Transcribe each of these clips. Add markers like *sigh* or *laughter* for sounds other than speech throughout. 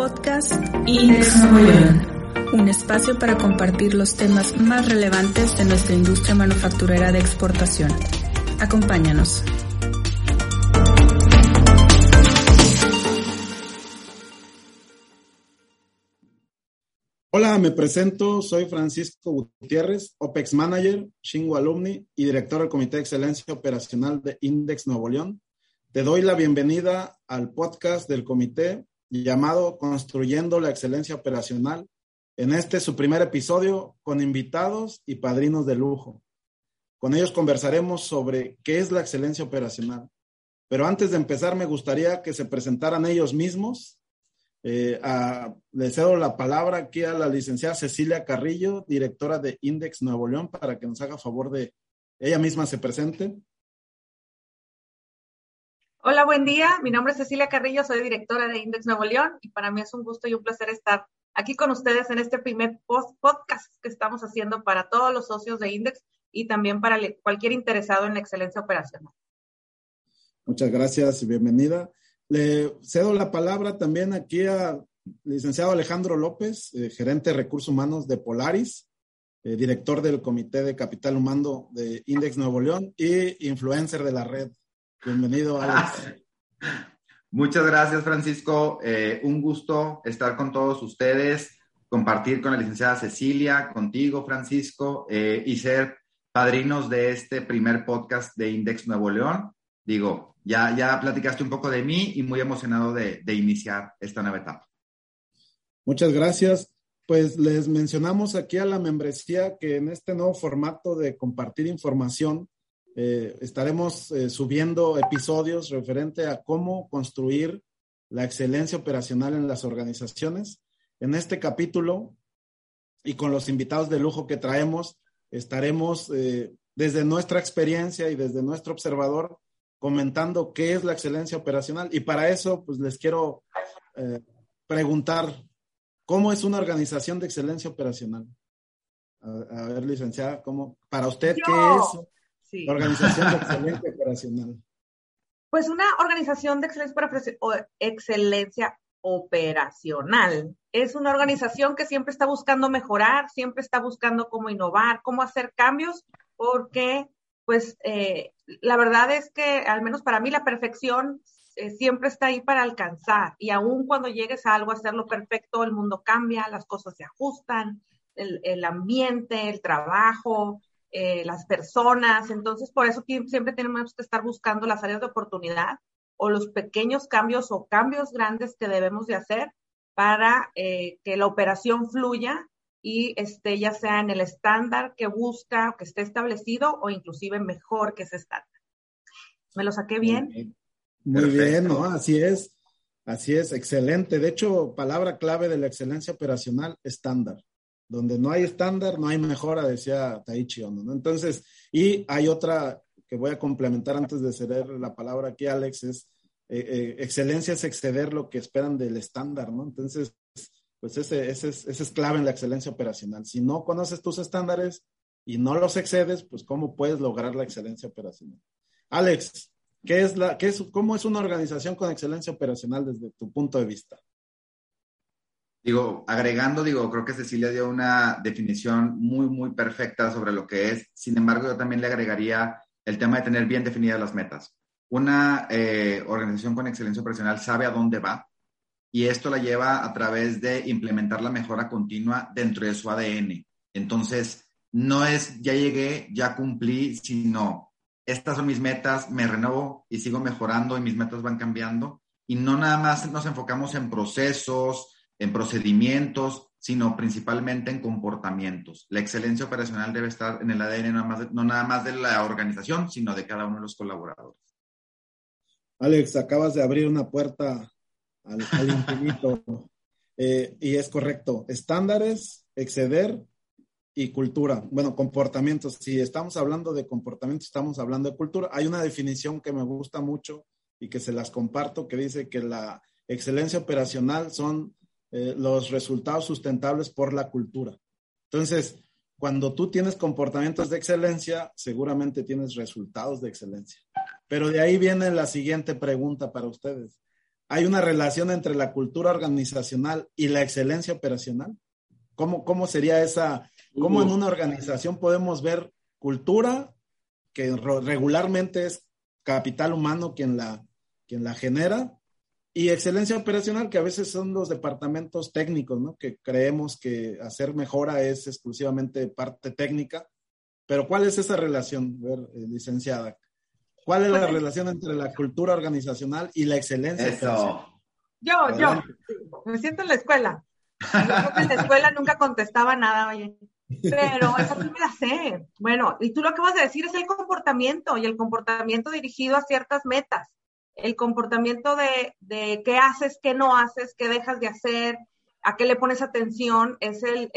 Podcast Index Nuevo un espacio para compartir los temas más relevantes de nuestra industria manufacturera de exportación. Acompáñanos. Hola, me presento, soy Francisco Gutiérrez, OPEX Manager, Shingo Alumni y director del Comité de Excelencia Operacional de Index Nuevo León. Te doy la bienvenida al podcast del comité llamado Construyendo la Excelencia Operacional. En este su primer episodio con invitados y padrinos de lujo. Con ellos conversaremos sobre qué es la excelencia operacional. Pero antes de empezar, me gustaría que se presentaran ellos mismos. Eh, a, le la palabra aquí a la licenciada Cecilia Carrillo, directora de Index Nuevo León, para que nos haga favor de ella misma se presente. Hola, buen día. Mi nombre es Cecilia Carrillo, soy directora de Index Nuevo León y para mí es un gusto y un placer estar aquí con ustedes en este primer podcast que estamos haciendo para todos los socios de Index y también para cualquier interesado en la excelencia operacional. Muchas gracias y bienvenida. Le cedo la palabra también aquí al licenciado Alejandro López, eh, gerente de recursos humanos de Polaris, eh, director del Comité de Capital Humano de Index Nuevo León y influencer de la red. Bienvenido, Alex. Muchas gracias, Francisco. Eh, un gusto estar con todos ustedes, compartir con la licenciada Cecilia, contigo, Francisco, eh, y ser padrinos de este primer podcast de Index Nuevo León. Digo, ya, ya platicaste un poco de mí y muy emocionado de, de iniciar esta nueva etapa. Muchas gracias. Pues les mencionamos aquí a la membresía que en este nuevo formato de compartir información, eh, estaremos eh, subiendo episodios referente a cómo construir la excelencia operacional en las organizaciones. En este capítulo y con los invitados de lujo que traemos, estaremos eh, desde nuestra experiencia y desde nuestro observador comentando qué es la excelencia operacional. Y para eso, pues les quiero preguntar, ¿cómo es una organización de excelencia operacional? A, ver, licenciada, ¿cómo, para usted, ¿qué es? Organización de excelencia operacional. Pues una organización de excelencia, excelencia operacional. Es una organización que siempre está buscando mejorar, siempre está buscando cómo innovar, cómo hacer cambios, porque pues eh, la verdad es que al menos para mí la perfección eh, siempre está ahí para alcanzar. Y aún cuando llegues a algo, a hacerlo perfecto, el mundo cambia, las cosas se ajustan, el, el ambiente, el trabajo, eh, las personas. Entonces, por eso siempre tenemos que estar buscando las áreas de oportunidad o los pequeños cambios o cambios grandes que debemos de hacer para eh, que la operación fluya y esté ya sea en el estándar que busca, que esté establecido o inclusive mejor que ese estándar. ¿Me lo saqué bien? Muy bien, ¿no? Así es. Así es, excelente. De hecho, palabra clave de la excelencia operacional, estándar. Donde no hay estándar, no hay mejora, decía Taichi Ono, ¿no? Entonces, y hay otra que voy a complementar antes de ceder la palabra aquí, Alex, es eh, eh, excelencia es exceder lo que esperan del estándar, ¿no? Entonces, pues ese, ese, es, ese es clave en la excelencia operacional. Si no conoces tus estándares y no los excedes, pues ¿cómo puedes lograr la excelencia operacional? Alex, ¿qué es la, qué es, ¿cómo es una organización con excelencia operacional desde tu punto de vista? Digo, agregando, digo, creo que Cecilia dio una definición muy, muy perfecta sobre lo que es. Sin embargo, yo también le agregaría el tema de tener bien definidas las metas. Una eh, organización con excelencia operacional sabe a dónde va y esto la lleva a través de implementar la mejora continua dentro de su ADN. Entonces, no es ya llegué, ya cumplí, sino estas son mis metas, me renuevo y sigo mejorando y mis metas van cambiando. Y no nada más nos enfocamos en procesos, en procedimientos, sino principalmente en comportamientos. La excelencia operacional debe estar en el ADN no, nada más de la organización, sino de cada uno de los colaboradores. Alex, acabas de abrir una puerta al, *laughs* infinito. Eh, y es correcto. Estándares, exceder y cultura. Bueno, comportamientos. Si estamos hablando de comportamiento, estamos hablando de cultura. Hay una definición que me gusta mucho y que se las comparto que dice que la excelencia operacional son eh, los resultados sustentables por la cultura. Entonces, cuando tú tienes comportamientos de excelencia, seguramente tienes resultados de excelencia. Pero de ahí viene la siguiente pregunta para ustedes. ¿Hay una relación entre la cultura organizacional y la excelencia operacional? ¿Cómo, cómo sería esa? ¿Cómo en una organización podemos ver cultura, que regularmente es capital humano quien la, quien la genera, y excelencia operacional, que a veces son los departamentos técnicos, ¿no? Que creemos que hacer mejora es exclusivamente parte técnica. Pero ¿cuál es esa relación, ver, eh, licenciada? ¿Cuál es la pues relación entre la cultura organizacional y la excelencia? Eso. Yo, yo, me siento en la escuela. en la escuela nunca contestaba nada, oye. Pero eso sí me la sé. Bueno, y tú lo que vas a decir es el comportamiento y el comportamiento dirigido a ciertas metas el comportamiento de, qué haces, qué no haces, qué dejas de hacer, a qué le pones atención, es, el,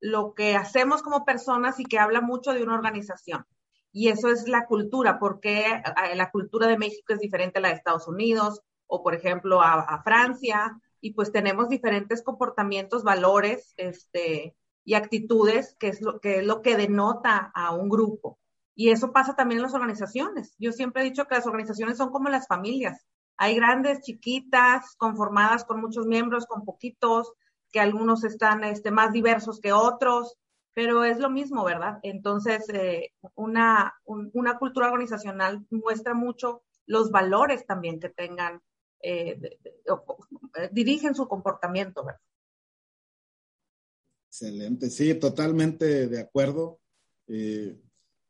lo, que hacemos como personas y que habla mucho de una organización. Y eso es la cultura, porque la cultura de México es diferente a la de Estados Unidos o, por ejemplo, a, Francia, y pues tenemos diferentes comportamientos, valores este, y actitudes, que es lo que denota a un grupo. Y eso pasa también en las organizaciones. Yo siempre he dicho que las organizaciones son como las familias. Hay grandes, chiquitas, conformadas con muchos miembros, con poquitos, que algunos están este, más diversos que otros, pero es lo mismo, ¿verdad? Entonces, eh, una, una cultura organizacional muestra mucho los valores también que tengan, eh, eh, dirigen su comportamiento, ¿verdad? Excelente, sí, totalmente de acuerdo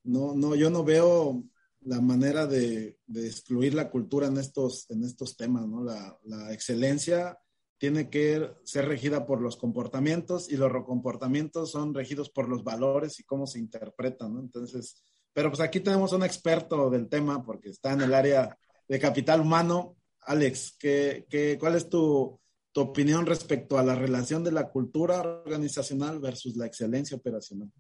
no, no, yo no veo la manera de, excluir la cultura en estos, en estos temas, ¿no? La, excelencia tiene que ser regida por los comportamientos y los comportamientos son regidos por los valores y cómo se interpretan, ¿no? Entonces, pero pues aquí tenemos un experto del tema porque está en el área de capital humano. Alex, ¿qué, qué, cuál es tu, tu opinión respecto a la relación de la cultura organizacional versus la excelencia operacional?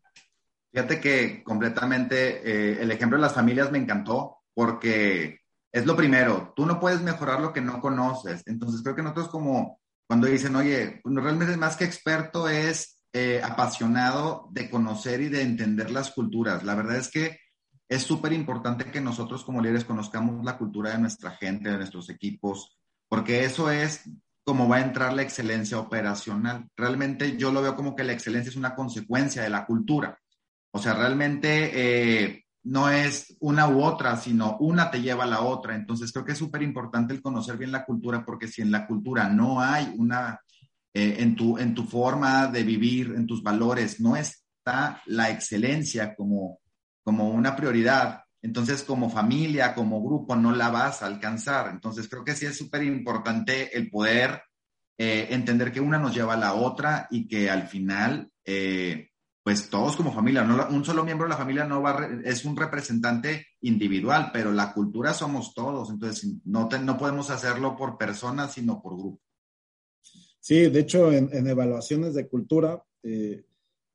Fíjate que completamente eh, el ejemplo de las familias me encantó porque es lo primero, tú no puedes mejorar lo que no conoces. Entonces creo que nosotros como cuando dicen, oye, pues, realmente más que experto es eh, apasionado de conocer y de entender las culturas. La verdad es que es súper importante que nosotros como líderes conozcamos la cultura de nuestra gente, de nuestros equipos, porque eso es como va a entrar la excelencia operacional. Realmente yo lo veo como que la excelencia es una consecuencia de la cultura. O sea, realmente eh, no es una u otra, sino una te lleva a la otra. Entonces creo que es súper importante el conocer bien la cultura, porque si en la cultura no hay una, eh, en, tu, en tu forma de vivir, en tus valores, no está la excelencia como, como una prioridad, entonces como familia, como grupo, no la vas a alcanzar. Entonces creo que sí es súper importante el poder eh, entender que una nos lleva a la otra y que al final pues todos como familia, no, un solo miembro de la familia no va es un representante individual, pero la cultura somos todos, entonces no, no podemos hacerlo por personas, sino por grupo. Sí, de hecho, en, evaluaciones de cultura, eh,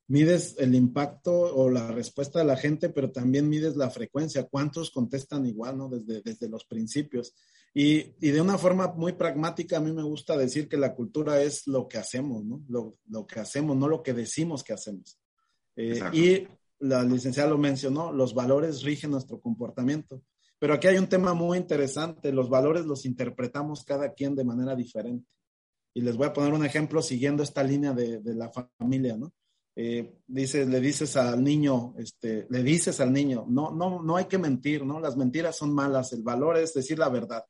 mides el impacto o la respuesta de la gente, pero también mides la frecuencia, cuántos contestan igual, ¿no? Desde, desde los principios. Y, y, de una forma muy pragmática, a mí me gusta decir que la cultura es lo que hacemos, ¿no? Lo, lo que hacemos, no lo que decimos que hacemos. Eh, y la licenciada lo mencionó, los valores rigen nuestro comportamiento. Pero aquí hay un tema muy interesante, los valores los interpretamos cada quien de manera diferente. Y les voy a poner un ejemplo siguiendo esta línea de, de la familia, ¿no? Eh, dices, le dices al niño, este, le dices al niño, no, no, no hay que mentir, ¿no? Las mentiras son malas, el valor es decir la verdad.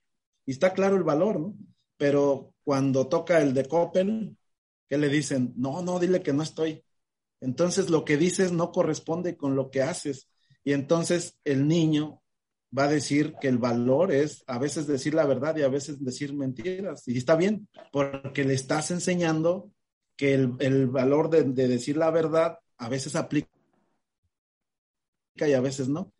Y está claro el valor, ¿no? Pero cuando toca el de Coppel, ¿qué le dicen? No, no, dile que no estoy. Entonces lo que dices no corresponde con lo que haces. Y entonces el niño va a decir que el valor es a veces decir la verdad y a veces decir mentiras. Y está bien, porque le estás enseñando que el, valor de, decir la verdad a veces aplica y a veces no.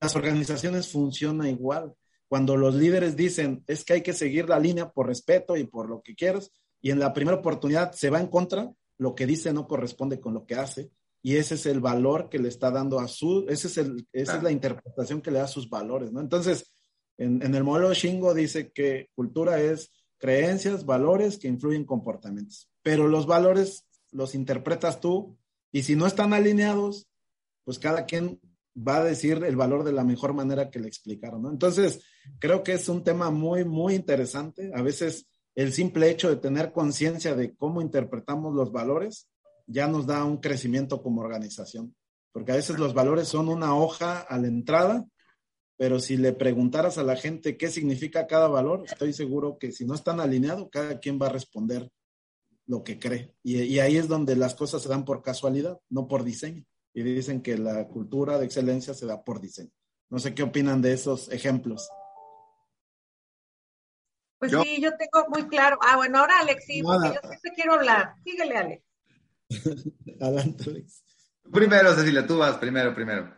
Las organizaciones funcionan igual. cuando los líderes dicen es que hay que seguir la línea por respeto y por lo que quieras, y en la primera oportunidad se va en contra, lo que dice no corresponde con lo que hace, y ese es el valor que le está dando a su, ese es el, esa es la interpretación que le da a sus valores, ¿no? Entonces, en, en el modelo Shingo dice que cultura es creencias, valores que influyen comportamientos, pero los valores los interpretas tú y si no están alineados, pues cada quien va a decir el valor de la mejor manera que le explicaron, ¿no? Entonces, creo que es un tema muy, muy interesante. A veces el simple hecho de tener conciencia de cómo interpretamos los valores ya nos da un crecimiento como organización, porque a veces los valores son una hoja a la entrada, pero si le preguntaras a la gente qué significa cada valor, estoy seguro que si no están alineados, cada quien va a responder lo que cree. Y, y ahí es donde las cosas se dan por casualidad, no por diseño y dicen que la cultura de excelencia se da por diseño. No sé qué opinan de esos ejemplos. Pues sí, yo tengo muy claro. Ah, bueno, ahora Alex, sí, porque yo siempre quiero hablar. Síguele, Alex. *laughs* Adelante, Alex. Primero, Cecilia, tú vas, primero, primero.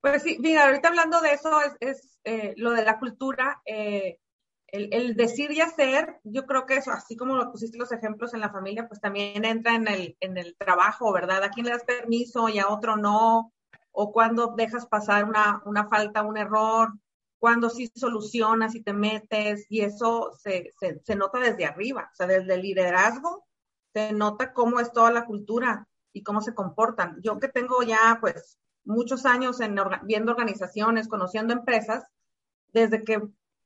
Pues sí, mira, ahorita hablando de eso, es, es eh, lo de la cultura. Eh, el, decir y hacer, yo creo que eso, así como lo pusiste los ejemplos en la familia, pues también entra en el, en el trabajo, ¿verdad? A quién le das permiso y a otro no, o cuando dejas pasar una, una falta, un error, cuando sí solucionas y te metes, y eso se, se, se nota desde arriba, o sea, desde el liderazgo, se nota cómo es toda la cultura y cómo se comportan. Yo que tengo ya, pues, muchos años en, viendo organizaciones, conociendo empresas, desde que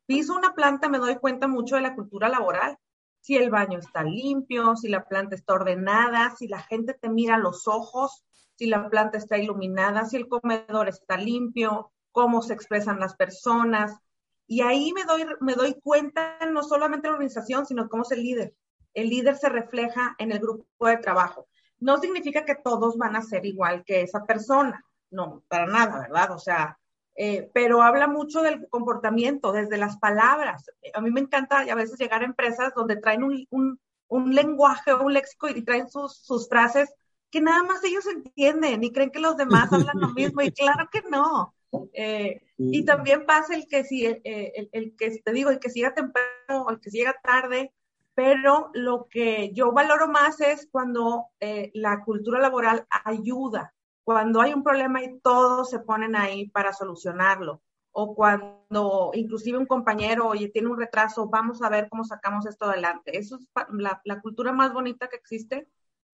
piso una planta me doy cuenta mucho de la cultura laboral. Si el baño está limpio, si la planta está ordenada, si la gente te mira a los ojos, si la planta está iluminada, si el comedor está limpio, cómo se expresan las personas. Y ahí me doy, me doy cuenta no solamente la organización, sino cómo es el líder. El líder se refleja en el grupo de trabajo. No significa que todos van a ser igual que esa persona, no, para nada, ¿verdad? O sea, eh, pero habla mucho del comportamiento, desde las palabras. A mí me encanta a veces llegar a empresas donde traen un, un, un lenguaje un léxico y traen sus, sus, frases que nada más ellos entienden y creen que los demás hablan lo mismo y claro que no. Eh, y también pasa el que si eh, el, el, que te digo, el que llega temprano o el que llega tarde, pero lo que yo valoro más es cuando eh, la cultura laboral ayuda, cuando hay un problema y todos se ponen ahí para solucionarlo, o cuando inclusive un compañero, oye, tiene un retraso, vamos a ver cómo sacamos esto adelante. Eso es la, la cultura más bonita que existe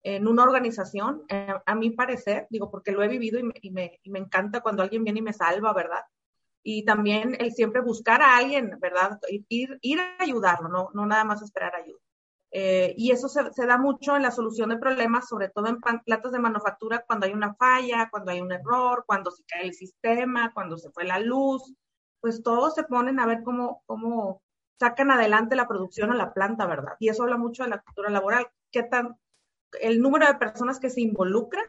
en una organización, eh, a mi parecer, digo, porque lo he vivido y me, y, me, y me, encanta cuando alguien viene y me salva, ¿verdad? Y también el siempre buscar a alguien, ¿verdad? Ir, ir a ayudarlo, no, no nada más esperar ayuda. Eh, y eso se, se, da mucho en la solución de problemas, sobre todo en plantas de manufactura, cuando hay una falla, cuando hay un error, cuando se cae el sistema, cuando se fue la luz, pues todos se ponen a ver cómo, cómo sacan adelante la producción o la planta, ¿verdad? Y eso habla mucho de la cultura laboral, qué tan, el número de personas que se involucran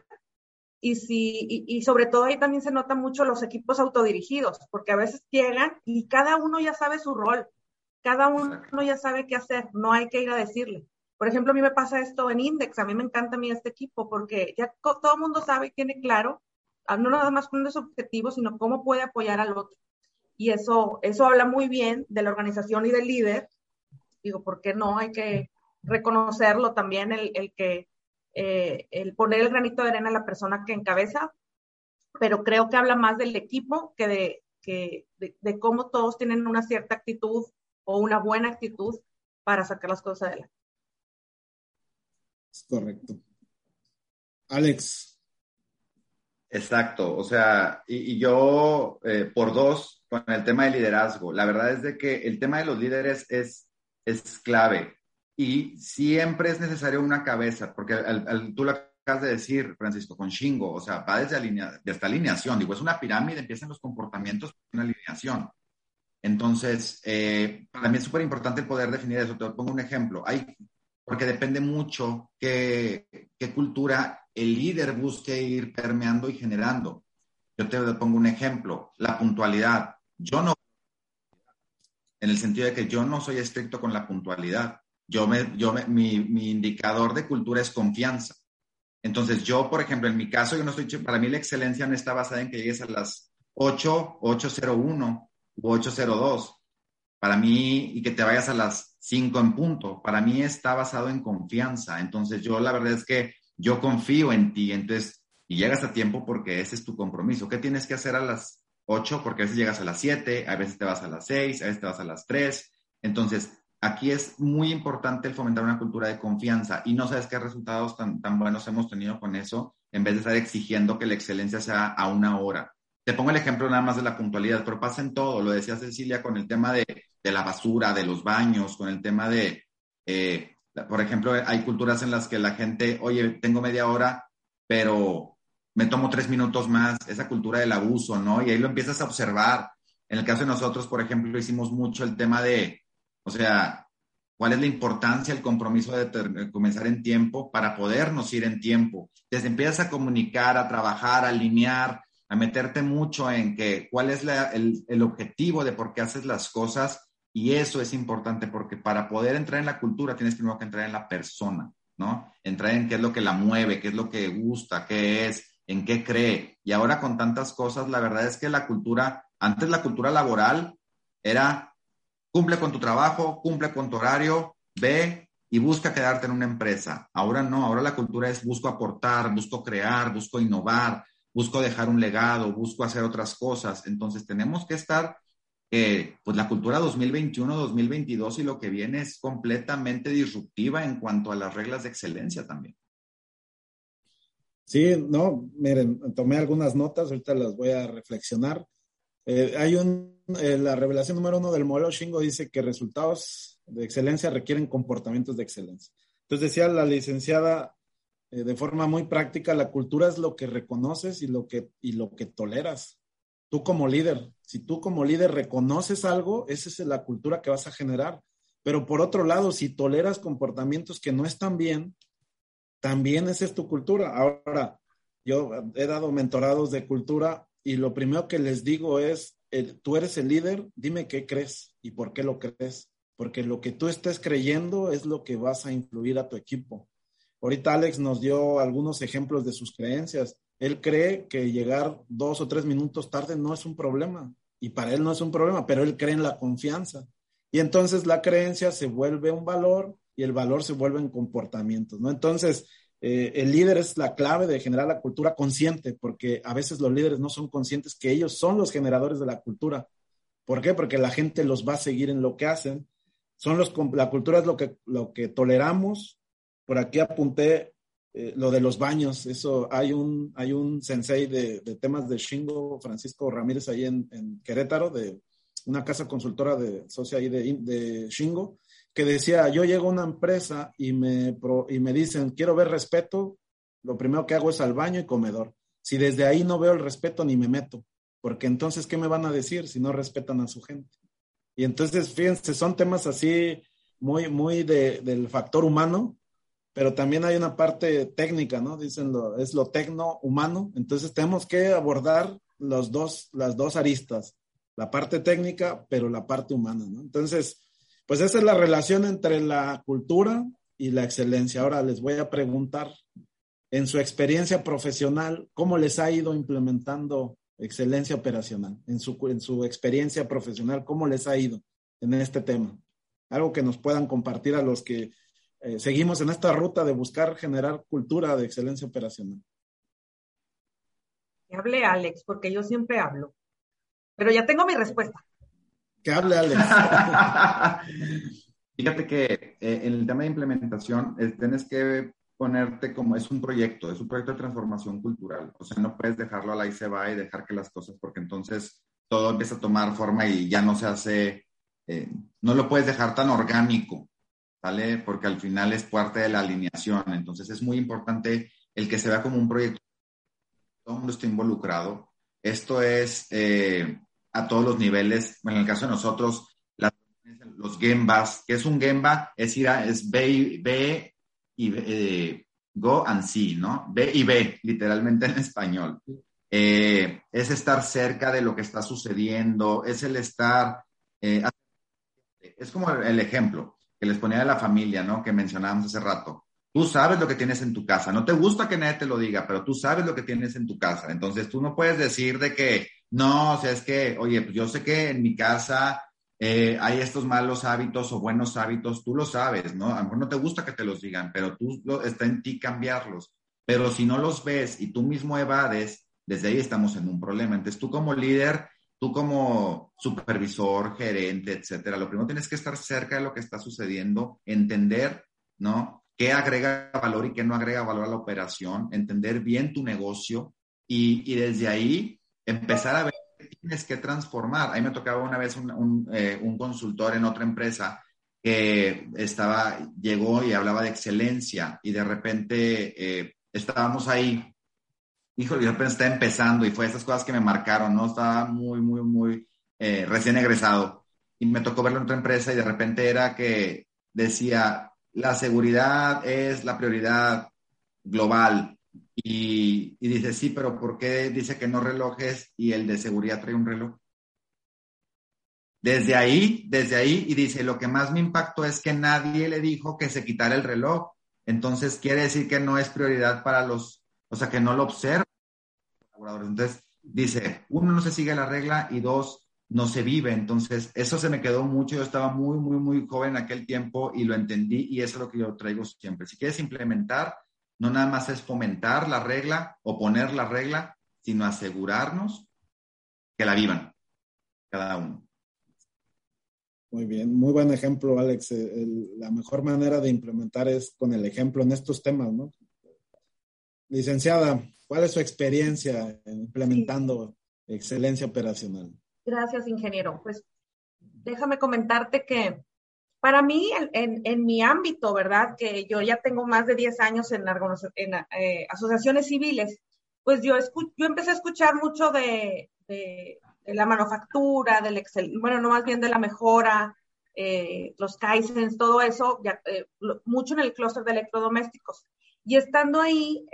y, si, y, y, sobre todo ahí también se nota mucho los equipos autodirigidos, porque a veces llegan y cada uno ya sabe su rol cada uno ya sabe qué hacer, no hay que ir a decirle. Por ejemplo, a mí me pasa esto en Index, a mí me encanta a mí este equipo porque ya todo el mundo sabe y tiene claro, ah, no nada más con los objetivos, sino cómo puede apoyar al otro. Y eso, eso habla muy bien de la organización y del líder. Digo, ¿por qué no? Hay que reconocerlo también, el, el que, eh, el poner el granito de arena a la persona que encabeza, pero creo que habla más del equipo que de, que de, de cómo todos tienen una cierta actitud o una buena actitud para sacar las cosas adelante. Es correcto. Alex. Exacto, o sea, y, y yo eh, por dos con el tema de liderazgo. La verdad es de que el tema de los líderes es, es clave y siempre es necesario una cabeza, porque tú lo acabas de decir, Francisco, con Shingo, o sea, va desde, alinea, desde alineación, digo, es una pirámide, empiezan los comportamientos, una alineación. Entonces, eh, para mí es súper importante poder definir eso. Te pongo un ejemplo. Hay, porque depende mucho qué, qué, cultura el líder busque ir permeando y generando. Yo te pongo un ejemplo. La puntualidad. Yo no, en el sentido de que yo no soy estricto con la puntualidad. Yo me, yo me, mi, mi indicador de cultura es confianza. Entonces, yo, por ejemplo, en mi caso, yo no estoy, para mí la excelencia no está basada en que llegues a las 8, 801 802. para mí, y que te vayas a las 5 en punto, para mí está basado en confianza. Entonces yo la verdad es que yo confío en ti, entonces, y llegas a tiempo porque ese es tu compromiso. ¿Qué tienes que hacer a las 8? Porque a veces llegas a las 7, a veces te vas a las 6, a veces te vas a las 3. Entonces, aquí es muy importante el fomentar una cultura de confianza y no sabes qué resultados tan, tan buenos hemos tenido con eso en vez de estar exigiendo que la excelencia sea a una hora. Te pongo el ejemplo nada más de la puntualidad, pero pasa en todo. Lo decía Cecilia con el tema de, la basura, de los baños, con el tema de, eh, por ejemplo, hay culturas en las que la gente, oye, tengo media hora, pero me tomo tres minutos más, esa cultura del abuso, ¿no? Y ahí lo empiezas a observar. En el caso de nosotros, por ejemplo, hicimos mucho el tema de, o sea, cuál es la importancia, el compromiso de, comenzar en tiempo para podernos ir en tiempo. Desde empiezas a comunicar, a trabajar, a alinear, a meterte mucho en que cuál es el, objetivo de por qué haces las cosas y eso es importante porque para poder entrar en la cultura tienes primero que entrar en la persona, ¿no? Entrar en qué es lo que la mueve, qué es lo que gusta, qué es, en qué cree. Y ahora con tantas cosas, la verdad es que la cultura, antes la cultura laboral era cumple con tu trabajo, cumple con tu horario, ve y busca quedarte en una empresa. Ahora no, ahora la cultura es busco aportar, busco crear, busco innovar, busco dejar un legado, busco hacer otras cosas. Entonces tenemos que estar, eh, pues la cultura 2021-2022 y lo que viene es completamente disruptiva en cuanto a las reglas de excelencia también. Sí, no, miren, tomé algunas notas, ahorita las voy a reflexionar. Eh, hay un, eh, la revelación número uno del modelo Shingo dice que resultados de excelencia requieren comportamientos de excelencia. Entonces decía la licenciada eh, de forma muy práctica, la cultura es lo que reconoces y lo que, y lo que toleras. Tú como líder, si tú como líder reconoces algo, esa es la cultura que vas a generar. Pero por otro lado, si toleras comportamientos que no están bien, también esa es tu cultura. Ahora, yo he dado mentorados de cultura y lo primero que les digo es, tú eres el líder, dime qué crees y por qué lo crees. Porque lo que tú estés creyendo es lo que vas a influir a tu equipo. Ahorita Alex nos dio algunos ejemplos de sus creencias. Él cree que llegar dos o tres minutos tarde no es un problema y para él no es un problema, pero él cree en la confianza. Y entonces la creencia se vuelve un valor y el valor se vuelve en comportamientos, ¿no? Entonces, eh, el líder es la clave de generar la cultura consciente, porque a veces los líderes no son conscientes que ellos son los generadores de la cultura. ¿Por qué? Porque la gente los va a seguir en lo que hacen. Son los, la cultura es lo que, lo que toleramos, por aquí apunté eh, lo de los baños. Eso hay un, hay un sensei de, temas de Shingo, Francisco Ramírez, ahí en, Querétaro, de una casa consultora de socia ahí de, de Shingo, que decía, yo llego a una empresa y me, y me dicen, quiero ver respeto, lo primero que hago es al baño y comedor. Si desde ahí no veo el respeto, ni me meto, porque entonces, ¿qué me van a decir si no respetan a su gente? Y entonces, fíjense, son temas así muy, muy del factor humano, pero también hay una parte técnica, ¿no? Dicen, lo, es lo tecno-humano, entonces tenemos que abordar los dos, las dos aristas, la parte técnica, pero la parte humana, ¿no? Entonces, pues esa es la relación entre la cultura y la excelencia. Ahora les voy a preguntar, en su experiencia profesional, ¿cómo les ha ido implementando excelencia operacional? En su, en su experiencia profesional, ¿cómo les ha ido en este tema? Algo que nos puedan compartir a los que eh, seguimos en esta ruta de buscar generar cultura de excelencia operacional. Hable Alex, porque yo siempre hablo. Pero ya tengo mi respuesta. Que hable Alex. *laughs* Fíjate que eh, en el tema de implementación tienes que ponerte como es un proyecto, es un proyecto de transformación cultural. O sea, no puedes dejarlo a la y se va y dejar que las cosas, porque entonces todo empieza a tomar forma y ya no se hace, eh, no lo puedes dejar tan orgánico. ¿vale? Porque al final es parte de la alineación. Entonces es muy importante el que se vea como un proyecto. Todo el mundo está involucrado. Esto es eh, a todos los niveles. en el caso de nosotros, los Gembas, que es un Gemba, es ir a, es B, B y eh, go and see, ¿no? B y B, literalmente en español. Eh, es estar cerca de lo que está sucediendo, es el estar, es como el ejemplo que les ponía de la familia, ¿no? Que mencionábamos hace rato. Tú sabes lo que tienes en tu casa. No te gusta que nadie te lo diga, pero tú sabes lo que tienes en tu casa. Entonces tú no puedes decir de que, no, o sea, es que, oye, pues yo sé que en mi casa eh, hay estos malos hábitos o buenos hábitos, tú lo sabes, ¿no? A lo mejor no te gusta que te los digan, pero tú lo, está en ti cambiarlos. Pero si no los ves y tú mismo evades, desde ahí estamos en un problema. Entonces tú como líder, tú como supervisor, gerente, etcétera, lo primero tienes que estar cerca de lo que está sucediendo, entender, ¿no? ¿Qué agrega valor y qué no agrega valor a la operación? Entender bien tu negocio y, y desde ahí empezar a ver tienes que transformar. A mí me tocaba una vez un, eh, un, consultor en otra empresa que estaba, llegó y hablaba de excelencia y de repente eh, estábamos ahí, híjole, de repente está empezando y fue esas cosas que me marcaron, ¿no? Estaba muy, muy, muy eh, recién egresado y me tocó verlo en otra empresa y de repente era que decía, la seguridad es la prioridad global, y, dice, sí, pero ¿por qué dice que no relojes y el de seguridad trae un reloj? Desde ahí, desde ahí, y dice, lo que más me impactó es que nadie le dijo que se quitara el reloj. Entonces quiere decir que no es prioridad para los, o sea, que no lo observan Entonces dice, uno, no se sigue la regla y dos, no se vive. Entonces, eso se me quedó mucho. Yo estaba muy, muy, muy joven en aquel tiempo y lo entendí y eso es lo que yo traigo siempre. Si quieres implementar, no nada más es fomentar la regla o poner la regla, sino asegurarnos que la vivan cada uno. Muy bien, muy buen ejemplo, Alex. la mejor manera de implementar es con el ejemplo en estos temas, ¿no? Licenciada, ¿cuál es su experiencia implementando excelencia operacional? Gracias, ingeniero. Pues déjame comentarte que para mí, en, mi ámbito, ¿verdad? Que yo ya tengo más de 10 años en, en eh, asociaciones civiles, pues yo, yo empecé a escuchar mucho de, la manufactura, del Excel, bueno, no más bien de la mejora, eh, los Kaizens, todo eso, eh, mucho en el clúster de electrodomésticos. Y estando ahí,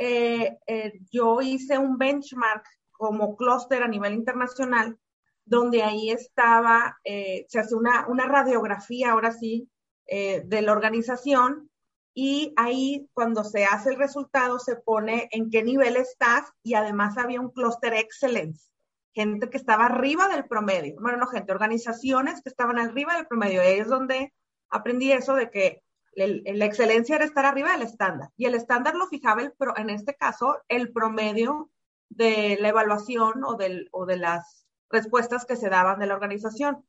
yo hice un benchmark como clúster a nivel internacional donde ahí estaba, eh, se hace una, una, radiografía, ahora sí, eh, de la organización y ahí cuando se hace el resultado se pone en qué nivel estás y además había un clúster excellence, gente que estaba arriba del promedio, bueno, no gente, organizaciones que estaban arriba del promedio, ahí es donde aprendí eso de que la excelencia era estar arriba del estándar y el estándar lo fijaba en este caso el promedio de la evaluación o, del, o de las respuestas que se daban de la organización.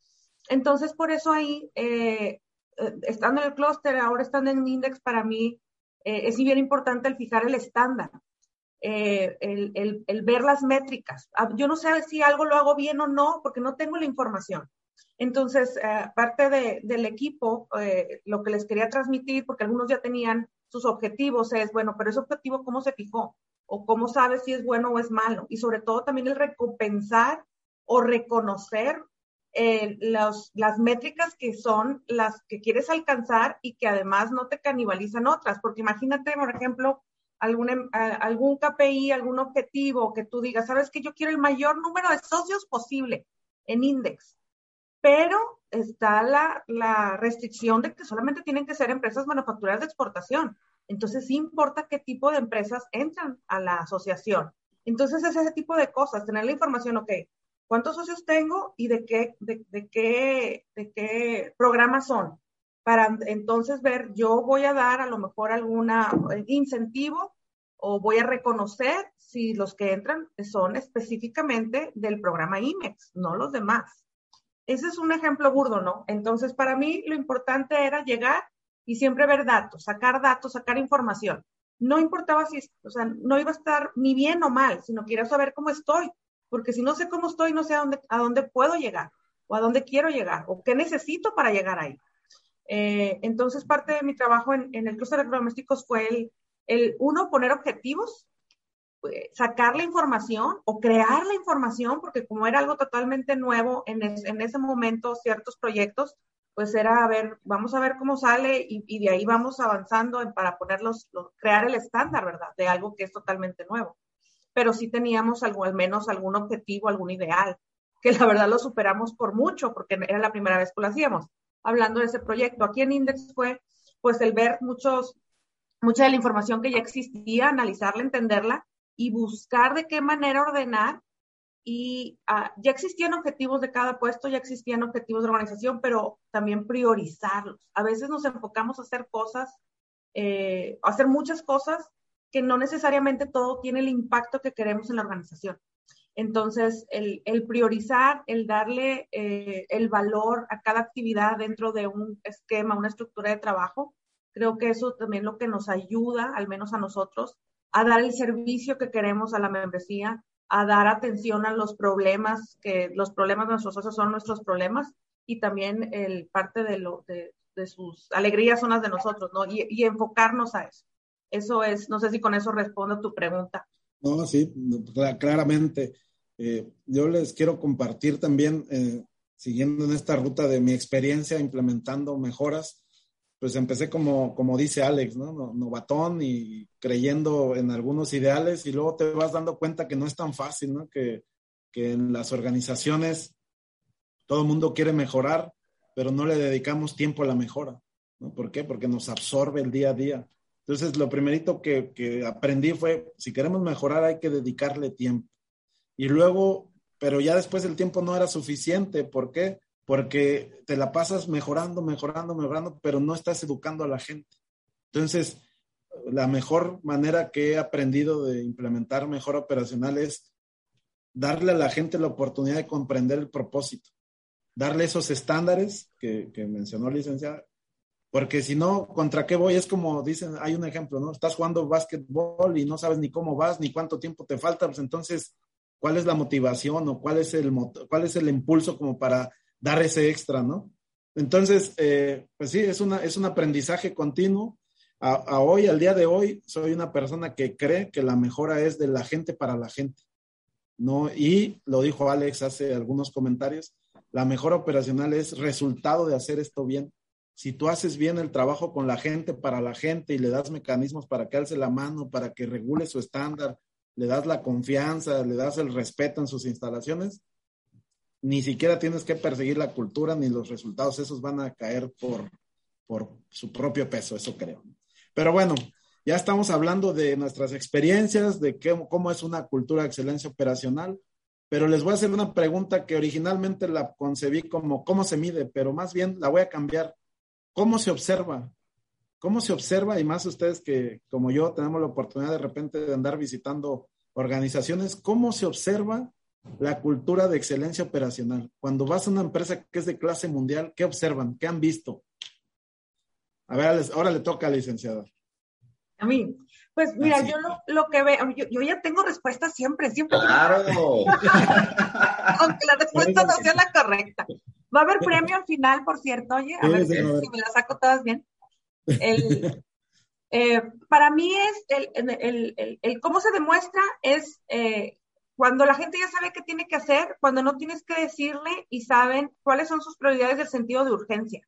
Entonces, por eso ahí, eh, eh, estando en el clúster, ahora estando en Index, para mí eh, es bien importante el fijar el estándar, el, ver las métricas. Ah, yo no sé si algo lo hago bien o no, porque no tengo la información. Entonces, parte del equipo, lo que les quería transmitir, porque algunos ya tenían sus objetivos, es, bueno, pero ese objetivo, ¿cómo se fijó? O cómo sabe si es bueno o es malo. Y sobre todo también el recompensar o reconocer eh, las métricas que son las que quieres alcanzar y que además no te canibalizan otras. Porque imagínate, por ejemplo, algún, em, algún KPI, algún objetivo que tú digas, sabes que yo quiero el mayor número de socios posible en Index, pero está la, la restricción de que solamente tienen que ser empresas manufactureras de exportación. Entonces, sí importa qué tipo de empresas entran a la asociación. Entonces, es ese tipo de cosas, tener la información, ok, cuántos socios tengo y de qué, de, qué, de qué programas son. Para entonces ver, yo voy a dar a lo mejor algún eh, incentivo o voy a reconocer si los que entran son específicamente del programa IMEX, no los demás. Ese es un ejemplo burdo, ¿no? Entonces, para mí lo importante era llegar y siempre ver datos, sacar datos, sacar información. No importaba si, o sea, no iba a estar ni bien o mal, sino quiero saber cómo estoy porque si no sé cómo estoy, no sé a dónde, puedo llegar o a dónde quiero llegar o qué necesito para llegar ahí. Eh, entonces, parte de mi trabajo en, el clúster de domésticos fue el, el, uno, poner objetivos, eh, sacar la información o crear la información, porque como era algo totalmente nuevo en, en ese momento, ciertos proyectos, pues era a ver, vamos a ver cómo sale y, y de ahí vamos avanzando para ponerlos, crear el estándar, ¿verdad? De algo que es totalmente nuevo pero sí teníamos algo, al menos algún objetivo, algún ideal, que la verdad lo superamos por mucho, porque era la primera vez que lo hacíamos. Hablando de ese proyecto, aquí en Index fue pues el ver muchos, mucha de la información que ya existía, analizarla, entenderla y buscar de qué manera ordenar y ah, ya existían objetivos de cada puesto, ya existían objetivos de organización, pero también priorizarlos. A veces nos enfocamos a hacer cosas, eh, a hacer muchas cosas que no necesariamente todo tiene el impacto que queremos en la organización. Entonces, el, priorizar, el darle eh, el valor a cada actividad dentro de un esquema, una estructura de trabajo, creo que eso también lo que nos ayuda, al menos a nosotros, a dar el servicio que queremos a la membresía, a dar atención a los problemas, que los problemas de nuestros socios son nuestros problemas y también el parte de, sus alegrías son las de nosotros, ¿no? Y, enfocarnos a eso. Eso es, no sé si con eso respondo tu pregunta. No, sí, claramente. Eh, yo les quiero compartir también, eh, siguiendo en esta ruta de mi experiencia implementando mejoras, pues empecé como, como dice Alex, ¿no? Novatón y creyendo en algunos ideales y luego te vas dando cuenta que no es tan fácil, ¿no? Que, que en las organizaciones todo el mundo quiere mejorar, pero no le dedicamos tiempo a la mejora, ¿no? ¿Por qué? Porque nos absorbe el día a día. Entonces, lo primerito que, que aprendí fue, si queremos mejorar hay que dedicarle tiempo. Y luego, pero ya después el tiempo no era suficiente. ¿Por qué? porque te la pasas mejorando, mejorando, mejorando, pero no estás educando a la gente. Entonces, la mejor manera que he aprendido de implementar mejor operacional es darle a la gente la oportunidad de comprender el propósito, darle esos estándares que, mencionó el licenciado, porque si no, ¿contra qué voy? Es como dicen, hay un ejemplo, ¿no? Estás jugando básquetbol y no sabes ni cómo vas, ni cuánto tiempo te falta, pues entonces, ¿cuál es la motivación o cuál es el, cuál es el impulso como para dar ese extra, ¿no? Entonces, eh, pues sí, es, una, es un aprendizaje continuo. A, hoy, al día de hoy, soy una persona que cree que la mejora es de la gente para la gente, ¿no? Y lo dijo Alex hace algunos comentarios, la mejora operacional es resultado de hacer esto bien. Si tú haces bien el trabajo con la gente, para la gente, y le das mecanismos para que alce la mano, para que regule su estándar, le das la confianza, le das el respeto en sus instalaciones, ni siquiera tienes que perseguir la cultura ni los resultados, esos van a caer por, por su propio peso, eso creo. Pero bueno, ya estamos hablando de nuestras experiencias, de qué, cómo es una cultura de excelencia operacional, pero les voy a hacer una pregunta que originalmente la concebí como cómo se mide, pero más bien la voy a cambiar. ¿Cómo se observa? ¿Cómo se observa? Y más ustedes que como yo tenemos la oportunidad de repente de andar visitando organizaciones, ¿cómo se observa la cultura de excelencia operacional. Cuando vas a una empresa que es de clase mundial, ¿qué observan? ¿Qué han visto? A ver, ahora le toca a la licenciada. A mí. Pues mira, yo lo, que veo, yo, ya tengo respuesta siempre, siempre. Claro. *laughs* Aunque la respuesta no sea la correcta. Va a haber premio al final, por cierto, oye, a ver, si, me la saco todas bien. Eh, para mí es el, el, cómo se demuestra es eh, cuando la gente ya sabe qué tiene que hacer, cuando no tienes que decirle y saben cuáles son sus prioridades del sentido de urgencia.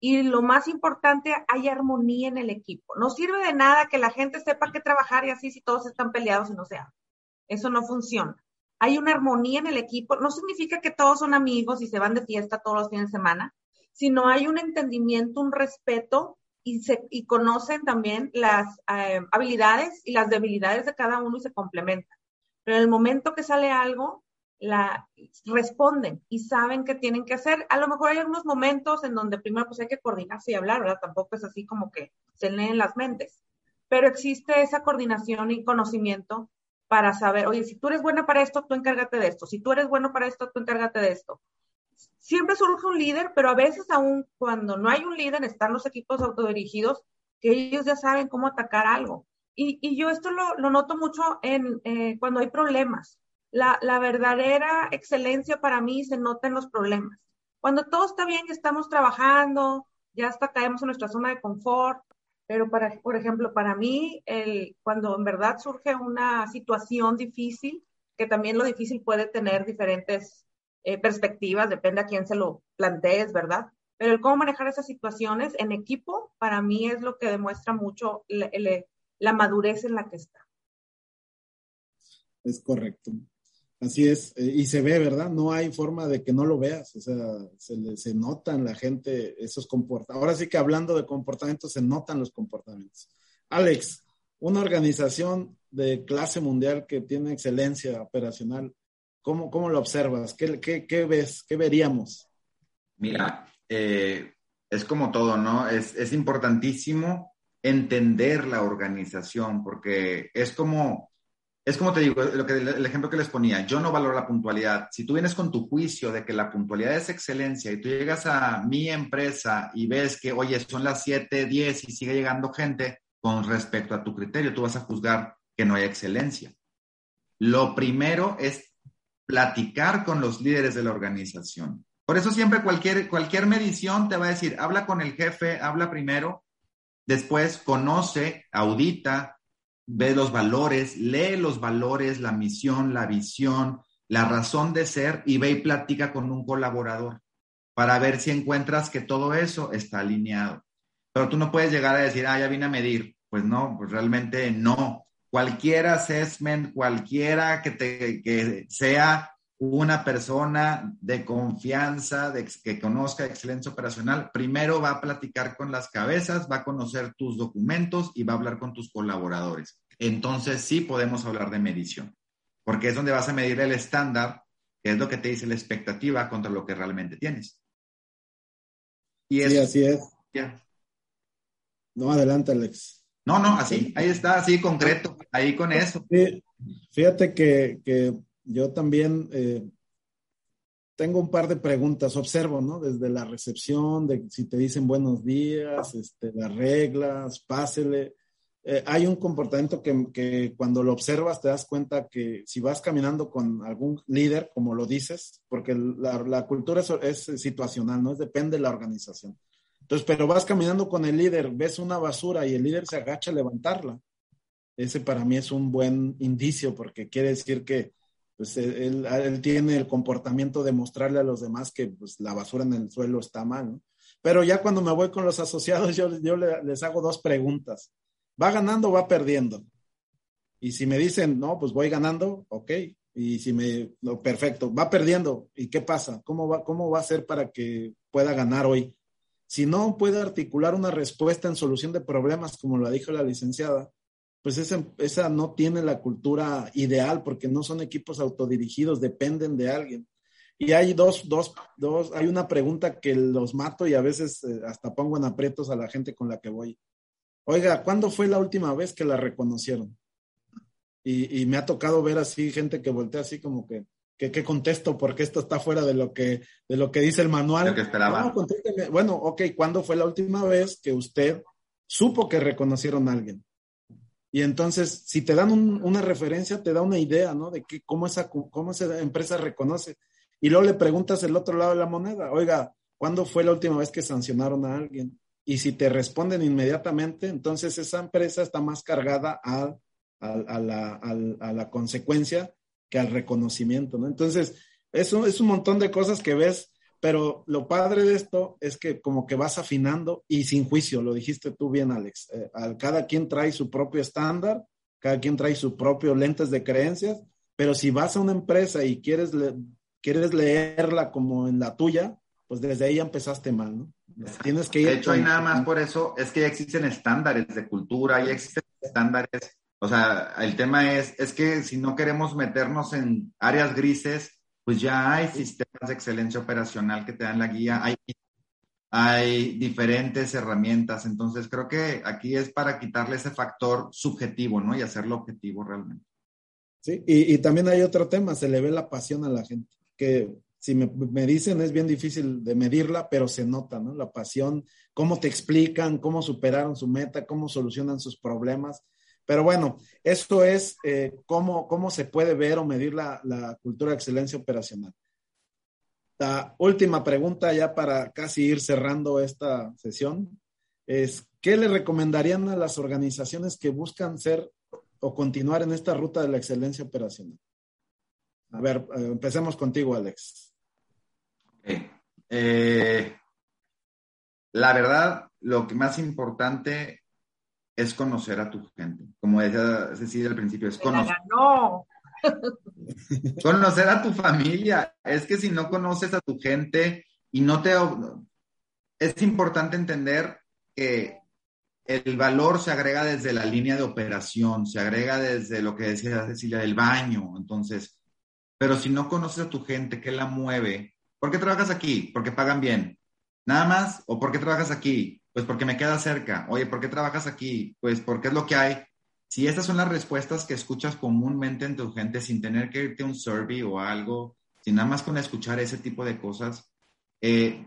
Y lo más importante, hay armonía en el equipo. No sirve de nada que la gente sepa qué trabajar y así si todos están peleados y no se Eso no funciona. Hay una armonía en el equipo. No significa que todos son amigos y se van de fiesta todos los fines de semana, sino hay un entendimiento, un respeto y, se, y conocen también las eh, habilidades y las debilidades de cada uno y se complementan pero en el momento que sale algo, la responden y saben qué tienen que hacer. A lo mejor hay algunos momentos en donde primero pues hay que coordinarse y hablar, ¿verdad? Tampoco es así como que se leen las mentes, pero existe esa coordinación y conocimiento para saber, oye, si tú eres buena para esto, tú encárgate de esto. Si tú eres bueno para esto, tú encárgate de esto. Siempre surge un líder, pero a veces aún cuando no hay un líder, están los equipos autodirigidos que ellos ya saben cómo atacar algo. Y, yo esto lo, noto mucho en eh, cuando hay problemas. La, verdadera excelencia para mí se nota en los problemas. Cuando todo está bien estamos trabajando, ya hasta caemos en nuestra zona de confort, pero para, por ejemplo, para mí, el, cuando en verdad surge una situación difícil, que también lo difícil puede tener diferentes eh, perspectivas, depende a quién se lo plantees, ¿verdad? Pero el cómo manejar esas situaciones en equipo, para mí es lo que demuestra mucho la madurez en la que está. Es correcto. Así es, eh, y se ve, ¿verdad? No hay forma de que no lo veas, o sea, se, se notan la gente esos comportamientos. Ahora sí que hablando de comportamientos, se notan los comportamientos. Alex, una organización de clase mundial que tiene excelencia operacional, ¿Cómo, cómo lo observas? ¿Qué, qué, qué ves? ¿Qué veríamos? Mira, eh, es como todo, ¿no? Es, es importantísimo entender la organización, porque es como, es como te digo, lo que, el ejemplo que les ponía, yo no valoro la puntualidad. Si tú vienes con tu juicio de que la puntualidad es excelencia y tú llegas a mi empresa y ves que, oye, son las 7, 10 y sigue llegando gente, con respecto a tu criterio, tú vas a juzgar que no hay excelencia. Lo primero es platicar con los líderes de la organización. Por eso siempre cualquier, cualquier medición te va a decir, habla con el jefe, habla primero, después conoce, audita, ve los valores, lee los valores, la misión, la visión, la razón de ser y ve y platica con un colaborador para ver si encuentras que todo eso está alineado. Pero tú no puedes llegar a decir, ah, ya vine a medir. Pues no, pues realmente no. Cualquier assessment, cualquiera que, te, que sea una persona de confianza, de, que conozca excelencia operacional, primero va a platicar con las cabezas, va a conocer tus documentos y va a hablar con tus colaboradores. Entonces sí podemos hablar de medición, porque es donde vas a medir el estándar, que es lo que te dice la expectativa contra lo que realmente tienes. Y sí, así es. No, adelante, Alex. No, no, así, ahí está, así concreto, ahí con eso. fíjate que, que yo también eh, tengo un par de preguntas, observo, ¿no? Desde la recepción, de si te dicen buenos días, este, las reglas, pásele. Eh, hay un comportamiento que, que, cuando lo observas te das cuenta que si vas caminando con algún líder, como lo dices, porque la, la cultura es, es, situacional, ¿no? Es, depende de la organización. Entonces, pero vas caminando con el líder, ves una basura y el líder se agacha a levantarla. Ese para mí es un buen indicio porque quiere decir que pues él, tiene el comportamiento de mostrarle a los demás que pues, la basura en el suelo está mal, ¿no? Pero ya cuando me voy con los asociados, yo, yo les hago dos preguntas. ¿Va ganando o va perdiendo? Y si me dicen, no, pues voy ganando, ok. Y si me, no, perfecto, va perdiendo. ¿Y qué pasa? ¿Cómo va, ¿Cómo va a ser para que pueda ganar hoy? Si no puede articular una respuesta en solución de problemas, como lo dijo la licenciada, pues esa, esa no tiene la cultura ideal porque no son equipos autodirigidos, dependen de alguien. Y hay dos, dos, dos, hay una pregunta que los mato y a veces eh, hasta pongo en aprietos a la gente con la que voy. Oiga, ¿cuándo fue la última vez que la reconocieron? Y, y me ha tocado ver así gente que voltea así como que, ¿qué contesto? Porque esto está fuera de lo que, de lo que dice el manual. que esperaba. bueno, ok, ¿cuándo fue la última vez que usted supo que reconocieron a alguien? Y entonces, si te dan una referencia, te da una idea, ¿no? De cómo, esa, cómo esa empresa reconoce. Y luego le preguntas el otro lado de la moneda, oiga, ¿cuándo fue la última vez que sancionaron a alguien? Y si te responden inmediatamente, entonces esa empresa está más cargada a, a, la, a la, consecuencia que al reconocimiento, ¿no? Entonces, eso es un montón de cosas que ves pero lo padre de esto es que como que vas afinando y sin juicio, lo dijiste tú bien, Alex. Eh, cada quien trae su propio estándar, cada quien trae su propio lentes de creencias, pero si vas a una empresa y quieres, quieres leerla como en la tuya, pues desde ahí ya empezaste mal, ¿no? Tienes que ir. De hecho, hay nada más por eso, es que ya existen estándares de cultura, ya existen estándares. O sea, el tema es, es que si no queremos meternos en áreas grises, pues ya hay sistemas de excelencia operacional que te dan la guía, hay, hay diferentes herramientas, entonces creo que aquí es para quitarle ese factor subjetivo, ¿no? Y hacerlo objetivo realmente. Sí, y, y también hay otro tema, se le ve la pasión a la gente, que si me, me, dicen es bien difícil de medirla, pero se nota, ¿no? La pasión, cómo te explican, cómo superaron su meta, cómo solucionan sus problemas. Pero bueno, esto es eh, cómo, cómo, se puede ver o medir la, la, cultura de excelencia operacional. La última pregunta ya para casi ir cerrando esta sesión es, ¿qué le recomendarían a las organizaciones que buscan ser o continuar en esta ruta de la excelencia operacional? A ver, eh, empecemos contigo, Alex. Eh, la verdad, lo que más importante es conocer a tu gente. Como decía Cecilia al principio, es conocer. No. *laughs* conocer a tu familia. Es que si no conoces a tu gente y no te... Es importante entender que el valor se agrega desde la línea de operación, se agrega desde lo que decía Cecilia del baño. Entonces, Pero si no conoces a tu gente, ¿qué la mueve? ¿Por qué trabajas aquí? Porque pagan bien. Nada más. ¿O por qué trabajas aquí? Pues porque me queda cerca. Oye, ¿por qué trabajas aquí? Pues porque es lo que hay. Si estas son las respuestas que escuchas comúnmente en tu gente sin tener que irte a un survey o algo, sin nada más con escuchar ese tipo de cosas, eh,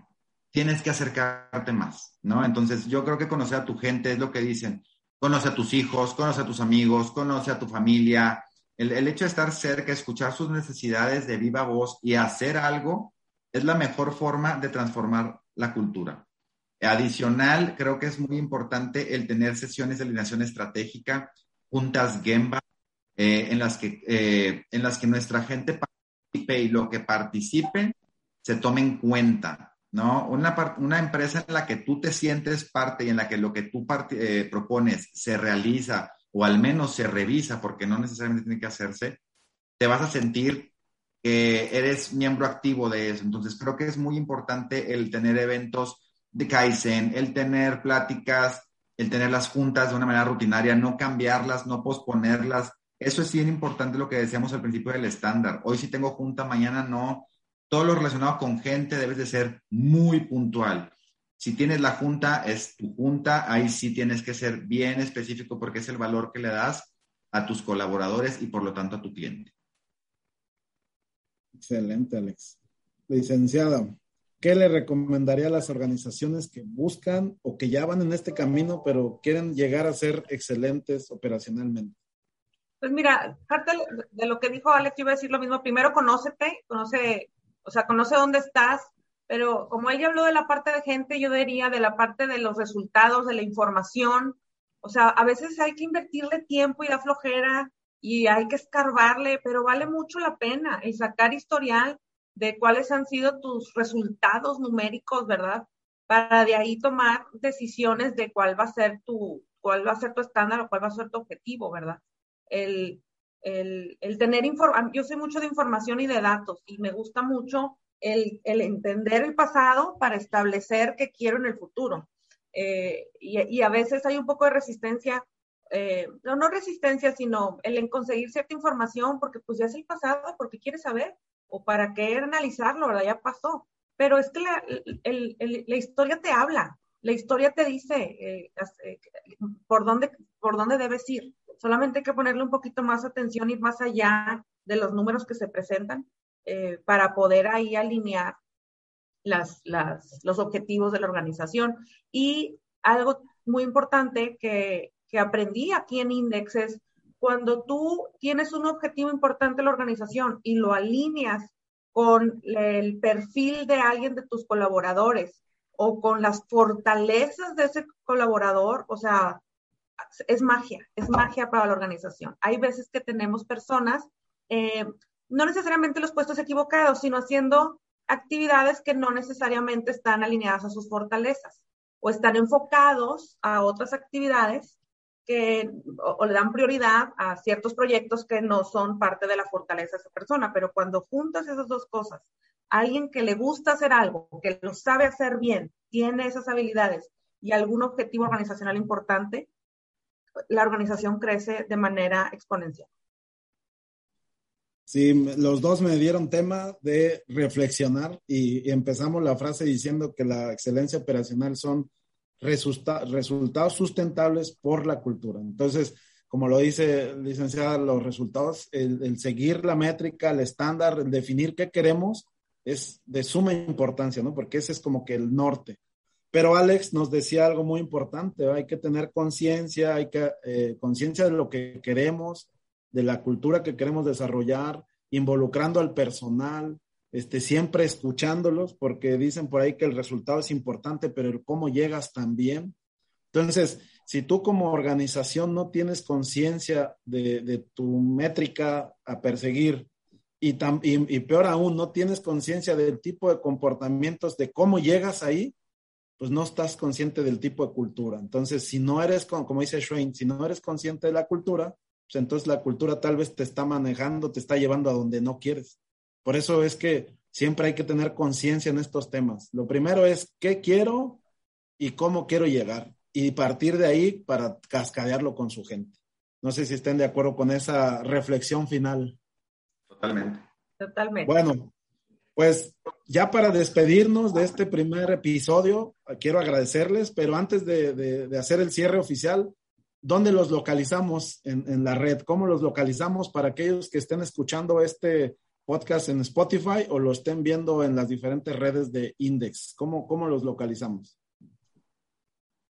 tienes que acercarte más, ¿no? Entonces, yo creo que conocer a tu gente es lo que dicen. Conoce a tus hijos, conoce a tus amigos, conoce a tu familia. El, el hecho de estar cerca, escuchar sus necesidades de viva voz y hacer algo es la mejor forma de transformar la cultura. Adicional, creo que es muy importante el tener sesiones de alineación estratégica, juntas Gemba, eh, en, las que, eh, en las que nuestra gente participe y lo que participe se tome en cuenta, ¿no? Una, una empresa en la que tú te sientes parte y en la que lo que tú eh, propones se realiza o al menos se revisa, porque no necesariamente tiene que hacerse, te vas a sentir que eres miembro activo de eso. Entonces, creo que es muy importante el tener eventos de Kaizen, el tener pláticas, el tener las juntas de una manera rutinaria, no cambiarlas, no posponerlas. Eso es bien importante lo que decíamos al principio del estándar. Hoy sí tengo junta, mañana no. Todo lo relacionado con gente debes de ser muy puntual. Si tienes la junta, es tu junta, ahí sí tienes que ser bien específico porque es el valor que le das a tus colaboradores y por lo tanto a tu cliente. Excelente, Alex. Licenciada, ¿qué le recomendaría a las organizaciones que buscan o que ya van en este camino, pero quieren llegar a ser excelentes operacionalmente? Pues mira, parte de lo que dijo Alex, iba a decir lo mismo. Primero, conócete, conoce, o sea, conoce dónde estás, pero como ella habló de la parte de gente, yo diría de la parte de los resultados, de la información. O sea, a veces hay que invertirle tiempo y da flojera y hay que escarbarle, pero vale mucho la pena y sacar historial de cuáles han sido tus resultados numéricos, ¿verdad? Para de ahí tomar decisiones de cuál va a ser tu, cuál va a ser tu estándar o cuál va a ser tu objetivo, ¿verdad? El, el, el tener información, yo soy mucho de información y de datos y me gusta mucho el, el entender el pasado para establecer qué quiero en el futuro. Eh, y, y, a veces hay un poco de resistencia eh, no, no resistencia, sino el en conseguir cierta información, porque pues ya es el pasado, porque quieres saber, o para qué analizarlo, ¿verdad? Ya pasó. Pero es que la, la historia te habla, la historia te dice eh, eh, por, dónde, por dónde debes ir. Solamente hay que ponerle un poquito más atención, ir más allá de los números que se presentan para poder ahí alinear las, las, los objetivos de la organización. Y algo muy importante que, que aprendí aquí en Index es cuando tú tienes un objetivo importante en la organización y lo alineas con el perfil de alguien de tus colaboradores o con las fortalezas de ese colaborador, o sea, es magia, es magia para la organización. Hay veces que tenemos personas, eh, no necesariamente los puestos equivocados, sino haciendo actividades que no necesariamente están alineadas a sus fortalezas o están enfocados a otras actividades o, le dan prioridad a ciertos proyectos que no son parte de la fortaleza de esa persona, pero cuando juntas esas dos cosas, alguien que le gusta hacer algo, que lo sabe hacer bien, tiene esas habilidades y algún objetivo organizacional importante, la organización crece de manera exponencial. Sí, los dos me dieron tema de reflexionar y empezamos la frase diciendo que la excelencia operacional son resultados sustentables por la cultura. Entonces, como lo dice licenciada, los resultados, el, seguir la métrica, el estándar, el definir qué queremos, es de suma importancia, ¿no? Porque ese es como que el norte. Pero Alex nos decía algo muy importante, hay que tener conciencia, hay que eh, conciencia de lo que queremos, de la cultura que queremos desarrollar, involucrando al personal, este, siempre escuchándolos, porque dicen por ahí que el resultado es importante, pero el cómo llegas también. Entonces, si tú como organización no tienes conciencia de, tu métrica a perseguir y, y, peor aún, no tienes conciencia del tipo de comportamientos, de cómo llegas ahí, pues no estás consciente del tipo de cultura. Entonces, si no eres, como dice Schwein, si no eres consciente de la cultura, pues entonces la cultura tal vez te está manejando, te está llevando a donde no quieres. Por eso es que siempre hay que tener conciencia en estos temas. Lo primero es qué quiero y cómo quiero llegar y partir de ahí para cascadearlo con su gente. No sé si estén de acuerdo con esa reflexión final. Totalmente. Totalmente. Bueno, pues ya para despedirnos de este primer episodio, quiero agradecerles, pero antes de, hacer el cierre oficial, ¿dónde los localizamos en, la red? ¿Cómo los localizamos para aquellos que estén escuchando este podcast en Spotify o lo estén viendo en las diferentes redes de Index? ¿Cómo, cómo los localizamos?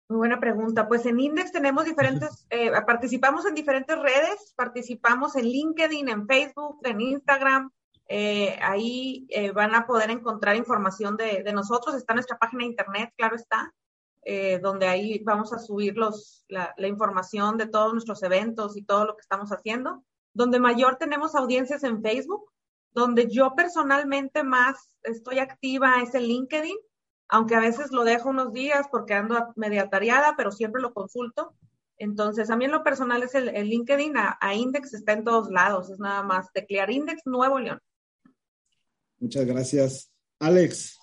Muy buena pregunta. Pues en Index tenemos diferentes, eh, participamos en diferentes redes, participamos en LinkedIn, en Facebook, en Instagram, eh, ahí eh, van a poder encontrar información de, nosotros. Está nuestra página de internet, claro está, donde ahí vamos a subir los, la, información de todos nuestros eventos y todo lo que estamos haciendo. Donde mayor tenemos audiencias en Facebook, donde yo personalmente más estoy activa es en LinkedIn, aunque a veces lo dejo unos días porque ando media tareada, pero siempre lo consulto. Entonces, a mí en lo personal es el, LinkedIn, a, a, Index está en todos lados, es nada más teclear Index Nuevo León. Muchas gracias. Alex.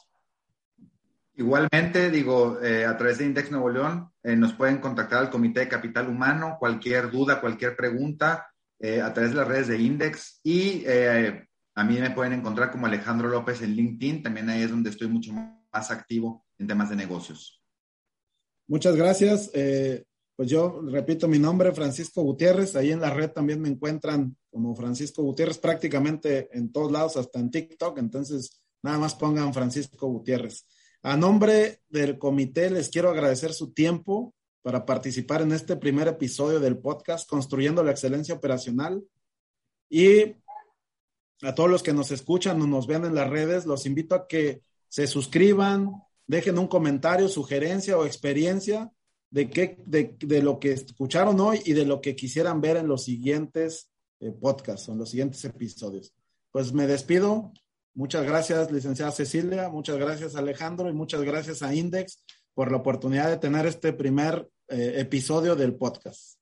Igualmente, digo, eh, a través de Index Nuevo León eh, nos pueden contactar al Comité de Capital Humano, cualquier duda, cualquier pregunta, eh, a través de las redes de Index. Y a mí me pueden encontrar como Alejandro López en LinkedIn, también ahí es donde estoy mucho más activo en temas de negocios. Muchas gracias. pues yo repito mi nombre, Francisco Gutiérrez. Ahí en la red también me encuentran como Francisco Gutiérrez prácticamente en todos lados, hasta en TikTok. Entonces, nada más pongan Francisco Gutiérrez. A nombre del comité, les quiero agradecer su tiempo para participar en este primer episodio del podcast Construyendo la Excelencia Operacional. Y a todos los que nos escuchan o nos ven en las redes, los invito a que se suscriban, dejen un comentario, sugerencia o experiencia de, qué, de, de lo que escucharon hoy y de lo que quisieran ver en los siguientes eh, podcast, en los siguientes episodios. Pues me despido. Muchas gracias, licenciada Cecilia. Muchas gracias, Alejandro. Y muchas gracias a Index por la oportunidad de tener este primer eh, episodio del podcast.